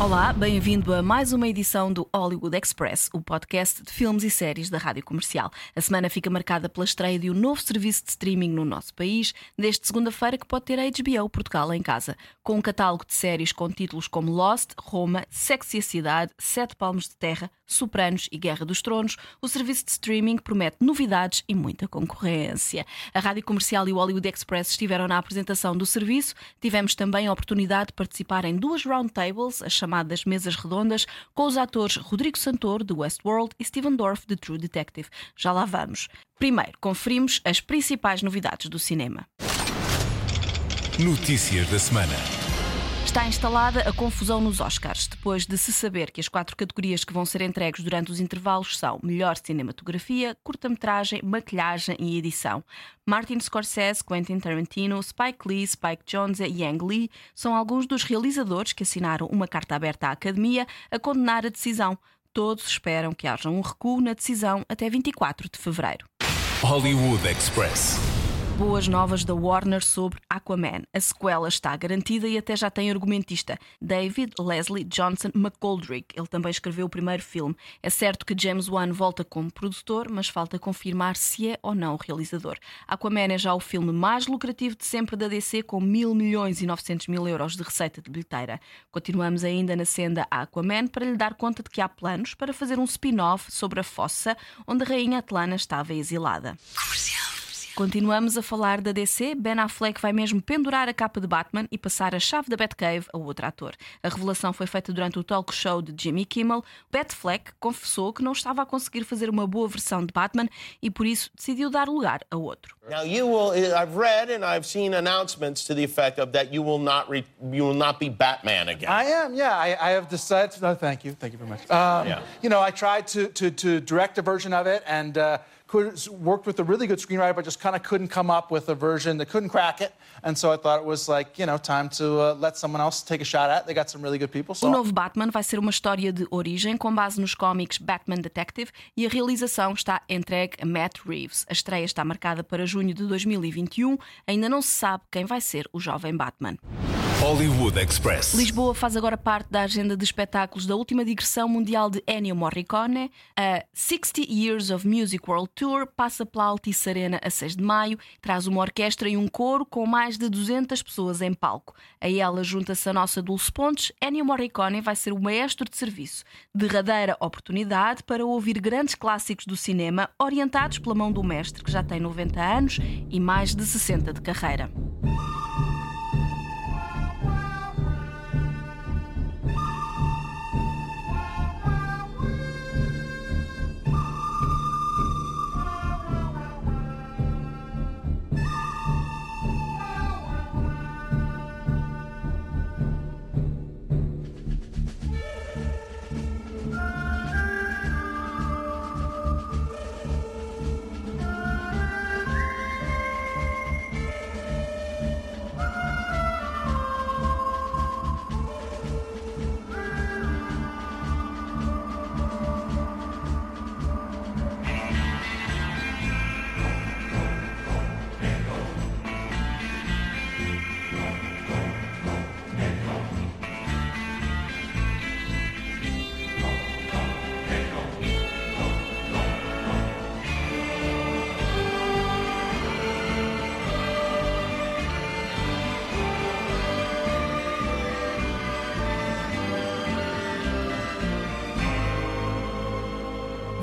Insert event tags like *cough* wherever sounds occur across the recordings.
Olá, bem-vindo a mais uma edição do Hollywood Express, o podcast de filmes e séries da Rádio Comercial. A semana fica marcada pela estreia de um novo serviço de streaming no nosso país, desde segunda-feira que pode ter a HBO Portugal em casa, com um catálogo de séries com títulos como Lost, Roma, Sexy a Cidade, Sete Palmos de Terra, Sopranos e Guerra dos Tronos, o serviço de streaming promete novidades e muita concorrência. A Rádio Comercial e o Hollywood Express estiveram na apresentação do serviço. Tivemos também a oportunidade de participar em duas roundtables, as chamadas mesas redondas, com os atores Rodrigo Santoro, de Westworld, e Steven Dorff, de True Detective. Já lá vamos. Primeiro, conferimos as principais novidades do cinema. Notícias da semana. Está instalada a confusão nos Oscars, depois de se saber que as quatro categorias que vão ser entregues durante os intervalos são melhor cinematografia, curta-metragem, maquilhagem e edição. Martin Scorsese, Quentin Tarantino, Spike Lee, Spike Jonze e Ang Lee são alguns dos realizadores que assinaram uma carta aberta à Academia a condenar a decisão. Todos esperam que haja um recuo na decisão até 24 de fevereiro. Hollywood Express. Boas novas da Warner sobre Aquaman. A sequela está garantida e até já tem argumentista, David Leslie Johnson McGoldrick. Ele também escreveu o primeiro filme. É certo que James Wan volta como produtor, mas falta confirmar se é ou não o realizador. Aquaman é já o filme mais lucrativo de sempre da DC, com mil milhões e 900 mil euros de receita de bilheteira. Continuamos ainda na senda Aquaman para lhe dar conta de que há planos para fazer um spin-off sobre a fossa onde a rainha Atlana estava exilada. Continuamos a falar da DC. Ben Affleck vai mesmo pendurar a capa de Batman e passar a chave da Batcave a outro ator. A revelação foi feita durante o talk show de Jimmy Kimmel. Batfleck confessou que não estava a conseguir fazer uma boa versão de Batman e por isso decidiu dar lugar a outro. Now you will. I've read and I've seen announcements to the effect of that you will not re, you will not be Batman again. I am, yeah. I, I have decided. No, thank you, thank you very much. Um, Yeah. You know, I tried to, to, to direct a version of it and uh, could, worked with a really good screenwriter, but just kind of couldn't come up with a version that couldn't crack it. And so I thought it was like, you know, time to uh, let someone else take a shot at. They got some really good people. So O novo Batman vai ser uma história de origem com base nos cómics Batman Detective e a realização está entregue a Matt Reeves. A estreia está marcada para junho de 2021. Ainda não se sabe quem vai ser o jovem Batman. Hollywood Express. Lisboa faz agora parte da agenda de espetáculos da última digressão mundial de Ennio Morricone. A 60 Years of Music World Tour passa pela Altice Arena a 6 de maio, traz uma orquestra e um coro com mais de 200 pessoas em palco. A ela junta-se a nossa Dulce Pontes. Ennio Morricone vai ser o maestro de serviço. Derradeira oportunidade para ouvir grandes clássicos do cinema orientados pela mão do mestre, que já tem 90 anos e mais de 60 de carreira.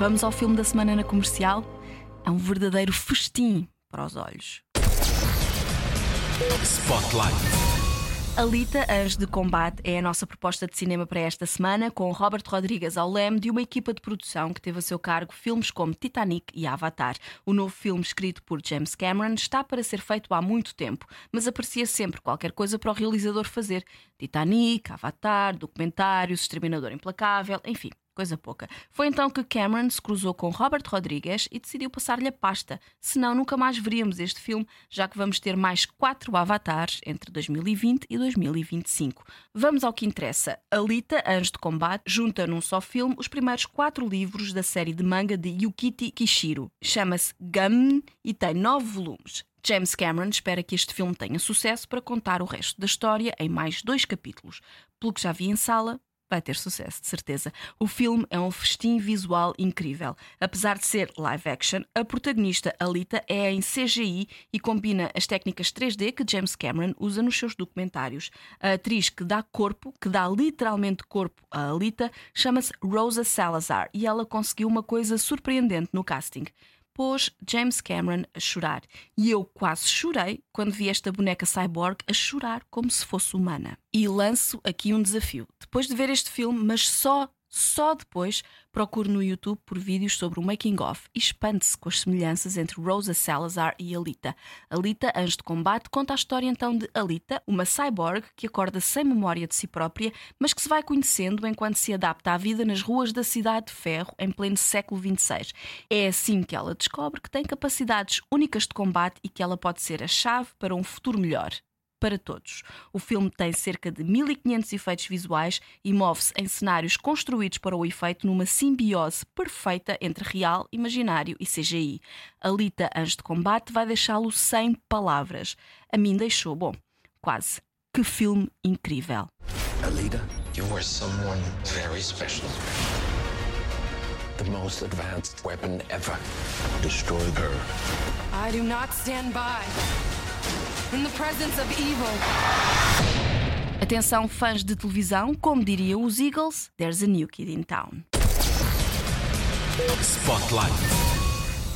Vamos ao filme da semana na comercial. É um verdadeiro festim para os olhos. Spotlight. Alita, Anjo de Combate, é a nossa proposta de cinema para esta semana, com Robert Rodrigues ao leme de uma equipa de produção que teve a seu cargo filmes como Titanic e Avatar. O novo filme, escrito por James Cameron, está para ser feito há muito tempo, mas aparecia sempre qualquer coisa para o realizador fazer. Titanic, Avatar, documentários, Exterminador Implacável, enfim. Coisa pouca. Foi então que Cameron se cruzou com Robert Rodrigues e decidiu passar-lhe a pasta. Senão nunca mais veríamos este filme, já que vamos ter mais quatro avatares entre 2020 e 2025. Vamos ao que interessa. Alita, Anjo de Combate, junta num só filme os primeiros quatro livros da série de manga de Yukiti Kishiro. Chama-se Gum e tem nove volumes. James Cameron espera que este filme tenha sucesso para contar o resto da história em mais dois capítulos. Pelo que já vi em sala, vai ter sucesso, de certeza. O filme é um festim visual incrível. Apesar de ser live action, a protagonista Alita é em CGI e combina as técnicas 3D que James Cameron usa nos seus documentários. A atriz que dá corpo, que dá literalmente corpo a Alita, chama-se Rosa Salazar e ela conseguiu uma coisa surpreendente no casting pôs James Cameron a chorar. E eu quase chorei quando vi esta boneca cyborg a chorar como se fosse humana. E lanço aqui um desafio. Depois de ver este filme, mas só só depois procure no YouTube por vídeos sobre o making of e espante-se com as semelhanças entre Rosa Salazar e Alita. Alita, anjo de combate, conta a história então de Alita, uma cyborg que acorda sem memória de si própria, mas que se vai conhecendo enquanto se adapta à vida nas ruas da cidade de ferro em pleno século XXVI. É assim que ela descobre que tem capacidades únicas de combate e que ela pode ser a chave para um futuro melhor para todos. O filme tem cerca de 1500 efeitos visuais e move-se em cenários construídos para o efeito numa simbiose perfeita entre real, imaginário e CGI. Alita Anjo de Combate vai deixá-lo sem palavras. A mim deixou, bom, quase. Que filme incrível. Alita, you are someone very special. The most advanced weapon ever. Destroy her. I do not stand by Atenção, fãs de televisão, como diriam os Eagles, there's a new kid in town. Spotlight.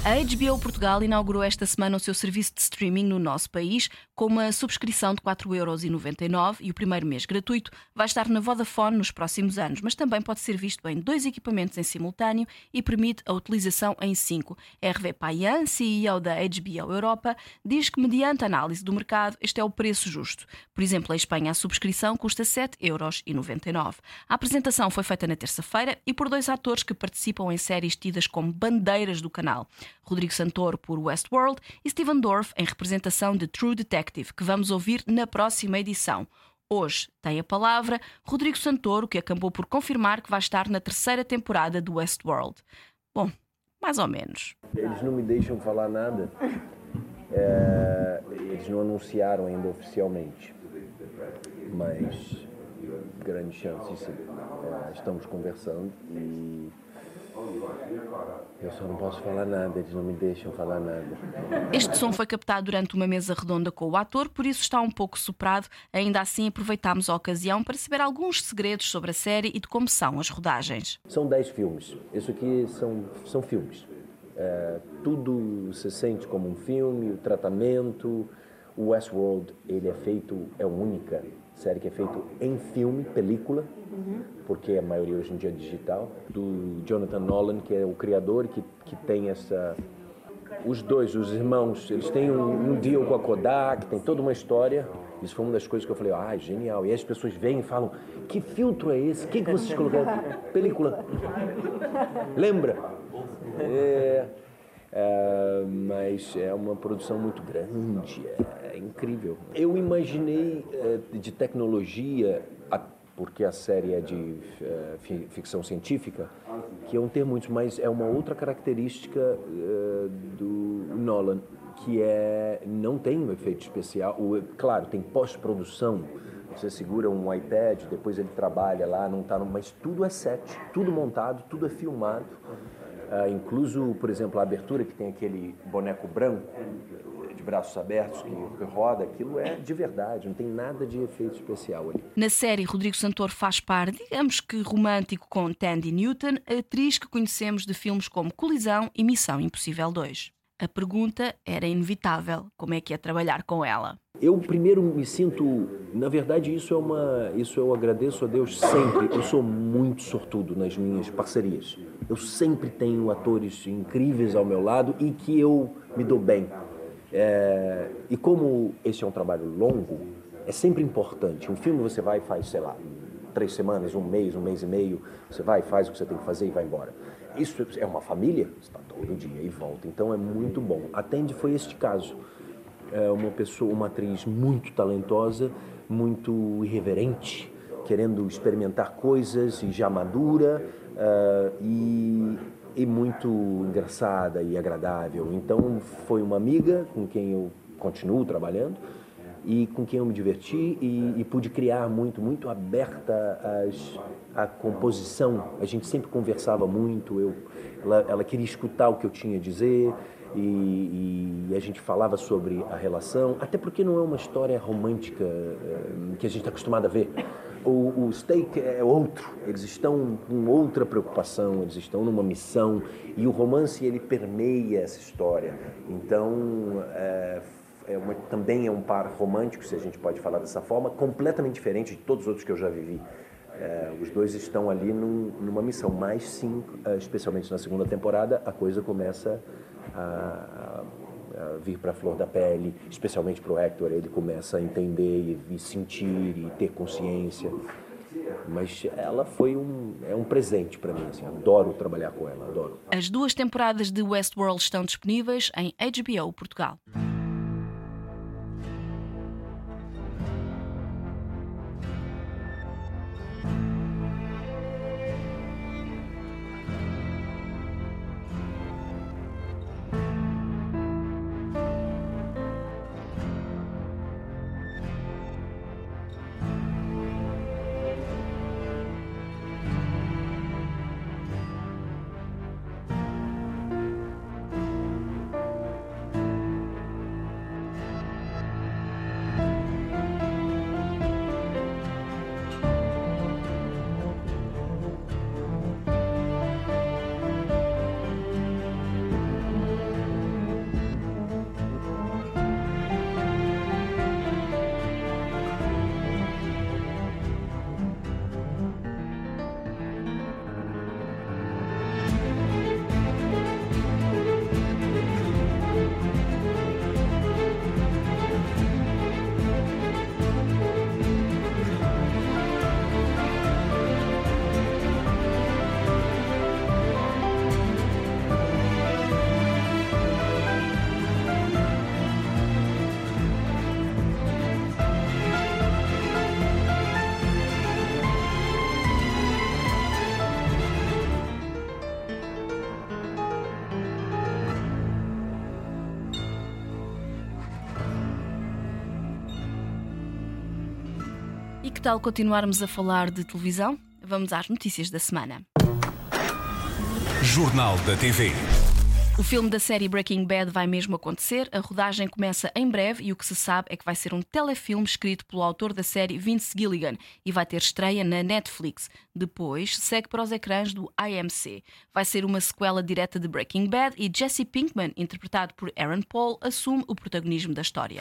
A HBO Portugal inaugurou esta semana o seu serviço de streaming no nosso país com uma subscrição de 4,99€ e o primeiro mês gratuito vai estar na Vodafone nos próximos anos, mas também pode ser visto em dois equipamentos em simultâneo e permite a utilização em cinco. Hervé Payan, CEO da HBO Europa, diz que mediante análise do mercado este é o preço justo. Por exemplo, em Espanha a subscrição custa 7,99€. A apresentação foi feita na terça-feira e por dois atores que participam em séries tidas como bandeiras do canal. Rodrigo Santoro por Westworld e Steven Dorff em representação de True Detective, que vamos ouvir na próxima edição. Hoje tem a palavra Rodrigo Santoro, que acabou por confirmar que vai estar na terceira temporada do Westworld. Bom, mais ou menos. Eles não me deixam falar nada. É, eles não anunciaram ainda oficialmente. Mas grande chance, sim. É, estamos conversando e eu só não posso falar nada, eles não me deixam falar nada. Este som foi captado durante uma mesa redonda com o ator, por isso está um pouco soprado. Ainda assim, aproveitámos a ocasião para saber alguns segredos sobre a série e de como são as rodagens. São 10 filmes. Isso aqui são, são filmes. É, tudo se sente como um filme, o tratamento. O Westworld, ele é feito, é única série que é feito em filme, película, uhum. porque a maioria hoje em dia é digital, do Jonathan Nolan, que é o criador que, que tem essa... Os dois, os irmãos, eles têm um, um deal com a Kodak, tem toda uma história. Isso foi uma das coisas que eu falei, ah, genial. E aí as pessoas vêm e falam, que filtro é esse? O que, que vocês colocaram? *laughs* Película. Lembra? É... Uh, mas é uma produção muito grande, é, é incrível. Eu imaginei uh, de tecnologia, porque a série é de uh, ficção científica, que iam ter muitos, mas é uma outra característica do Nolan, que é não tem um efeito especial. Claro, tem pós-produção. Você segura um iPad, depois ele trabalha lá, não está, mas tudo é set, tudo montado, tudo é filmado. Uh, incluso, por exemplo, a abertura que tem aquele boneco branco braços abertos que, roda, aquilo é de verdade, não tem nada de efeito especial ali. Na série, Rodrigo Santoro faz par, digamos que romântico, com Tandy Newton, atriz que conhecemos de filmes como Colisão e Missão Impossível 2. A pergunta era inevitável: como é que é trabalhar com ela? Eu primeiro me sinto, na verdade, isso é uma, isso eu agradeço a Deus sempre. Eu sou muito sortudo nas minhas parcerias. Eu sempre tenho atores incríveis ao meu lado e que eu me dou bem. É, e como esse é um trabalho longo, é sempre importante. Um filme você vai e faz, sei lá, três semanas, um mês, um mês e meio, você vai, faz o que você tem que fazer e vai embora. Isso é uma família, está todo dia e volta, então é muito bom. Atende foi este caso. É uma pessoa, uma atriz muito talentosa, muito irreverente, querendo experimentar coisas e já madura uh, e, e muito engraçada e agradável. Então foi uma amiga com quem eu continuo trabalhando e com quem eu me diverti e, e pude criar muito, muito aberta as, a composição. A gente sempre conversava muito, eu, ela, ela queria escutar o que eu tinha a dizer e, e, a gente falava sobre a relação, até porque não é uma história romântica eh, que a gente está acostumado a ver. O, o Steak é outro, eles estão com outra preocupação, eles estão numa missão e o romance ele permeia essa história. Então é, é uma, também é um par romântico, se a gente pode falar dessa forma, completamente diferente de todos os outros que eu já vivi. É, os dois estão ali num, numa missão, mas sim, é, especialmente na segunda temporada, a coisa começa a, a vir para a flor da pele, especialmente para o Hector, ele começa a entender e, sentir e ter consciência. Mas ela foi um, é um presente para mim, assim, adoro trabalhar com ela, adoro. As duas temporadas de Westworld estão disponíveis em HBO Portugal. Tal continuarmos a falar de televisão? Vamos às notícias da semana. Jornal da TV. O filme da série Breaking Bad vai mesmo acontecer. A rodagem começa em breve e o que se sabe é que vai ser um telefilme escrito pelo autor da série Vince Gilligan e vai ter estreia na Netflix. Depois segue para os ecrãs do IMC. Vai ser uma sequela direta de Breaking Bad e Jesse Pinkman, interpretado por Aaron Paul, assume o protagonismo da história.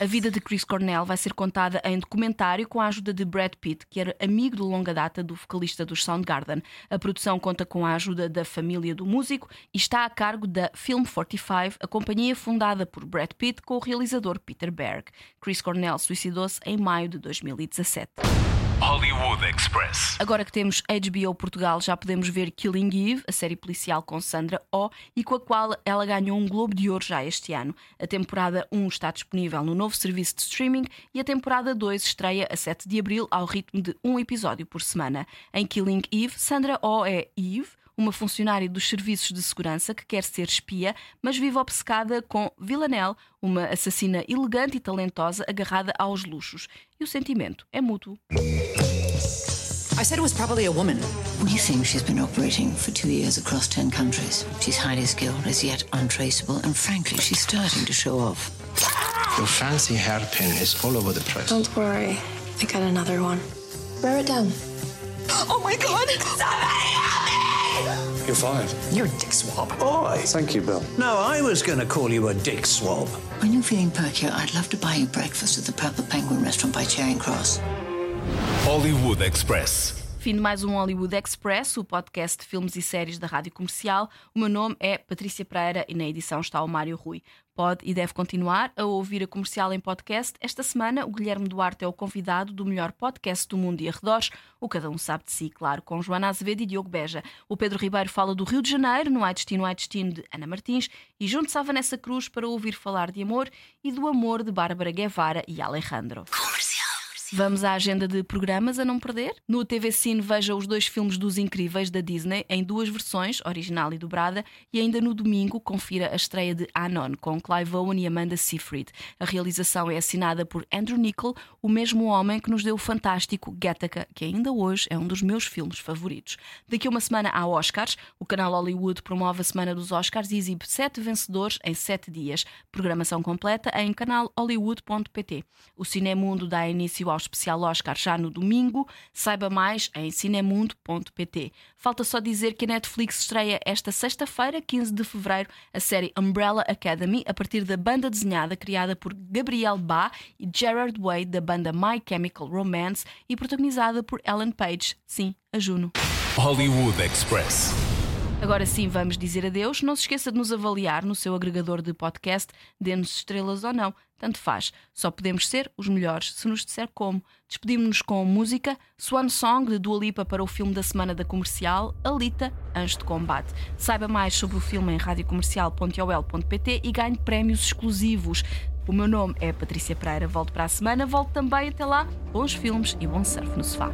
A vida de Chris Cornell vai ser contada em documentário com a ajuda de Brad Pitt, que era amigo de longa data do vocalista dos Soundgarden. A produção conta com a ajuda da família do músico e está a cargo da Film 45, a companhia fundada por Brad Pitt com o realizador Peter Berg. Chris Cornell suicidou-se em maio de 2017. Hollywood Express. Agora que temos HBO Portugal, já podemos ver Killing Eve, a série policial com Sandra Oh e com a qual ela ganhou um Globo de Ouro já este ano. A temporada 1 está disponível no novo serviço de streaming e a temporada 2 estreia a 7 de abril ao ritmo de um episódio por semana. Em Killing Eve, Sandra Oh é Eve, uma funcionária dos serviços de segurança que quer ser espia, mas vive obcecada com Villanelle, uma assassina elegante e talentosa agarrada aos luxos. E o sentimento é mútuo. I said it was probably a woman. We think she's been operating for two years across ten countries. She's highly skilled, as yet untraceable, and frankly, she's starting to show off. Your fancy hairpin is all over the press. Don't worry, I got another one. Wear it down. Oh my god! Somebody! You're fired. You're a dick swab. Boy. Thank you, Bill. No, I was going to call you a dick swab. When you're feeling perkier, I'd love to buy you breakfast at the Purple Penguin restaurant by Charing Cross. Hollywood Express. Fim de mais um Hollywood Express, o podcast de filmes e séries da Rádio Comercial. O meu nome é Patrícia Pereira e na edição está o Mário Rui. Pode e deve continuar a ouvir a comercial em podcast. Esta semana, o Guilherme Duarte é o convidado do melhor podcast do mundo e arredores, o Cada Um Sabe de Si, claro, com Joana Azevedo e Diogo Beja. O Pedro Ribeiro fala do Rio de Janeiro, no Ai Destino, Ai Destino de Ana Martins, e junto-se à Vanessa Cruz para ouvir falar de amor e do amor de Bárbara Guevara e Alejandro. Vamos à agenda de programas a não perder. No TV Cine veja os dois filmes dos Incríveis da Disney em duas versões, original e dobrada, e ainda no domingo confira a estreia de Anon com Clive Owen e Amanda Seyfried. A realização é assinada por Andrew Niccol, o mesmo homem que nos deu o fantástico Gattaca, que ainda hoje é um dos meus filmes favoritos. Daqui a uma semana há Oscars. O canal Hollywood promove a semana dos Oscars e exibe sete vencedores em sete dias. Programação completa em canal hollywood.pt. O Cinemundo dá início ao especial Oscar já no domingo. Saiba mais em cinemundo.pt. Falta só dizer que a Netflix estreia esta sexta-feira, 15 de fevereiro, a série Umbrella Academy, a partir da banda desenhada criada por Gabriel Ba e Gerard Way, da banda My Chemical Romance, e protagonizada por Ellen Page. Sim, a Juno. Hollywood Express. Agora sim, vamos dizer adeus. Não se esqueça de nos avaliar no seu agregador de podcast, dê-nos estrelas ou não. Tanto faz. Só podemos ser os melhores se nos disser como. Despedimos-nos com música Swan Song de Dua Lipa para o filme da semana da comercial Alita, Anjo de Combate. Saiba mais sobre o filme em radiocomercial.ol.pt e ganhe prémios exclusivos. O meu nome é Patrícia Pereira. Volto para a semana. Volto também até lá. Bons filmes e bom surf no sofá.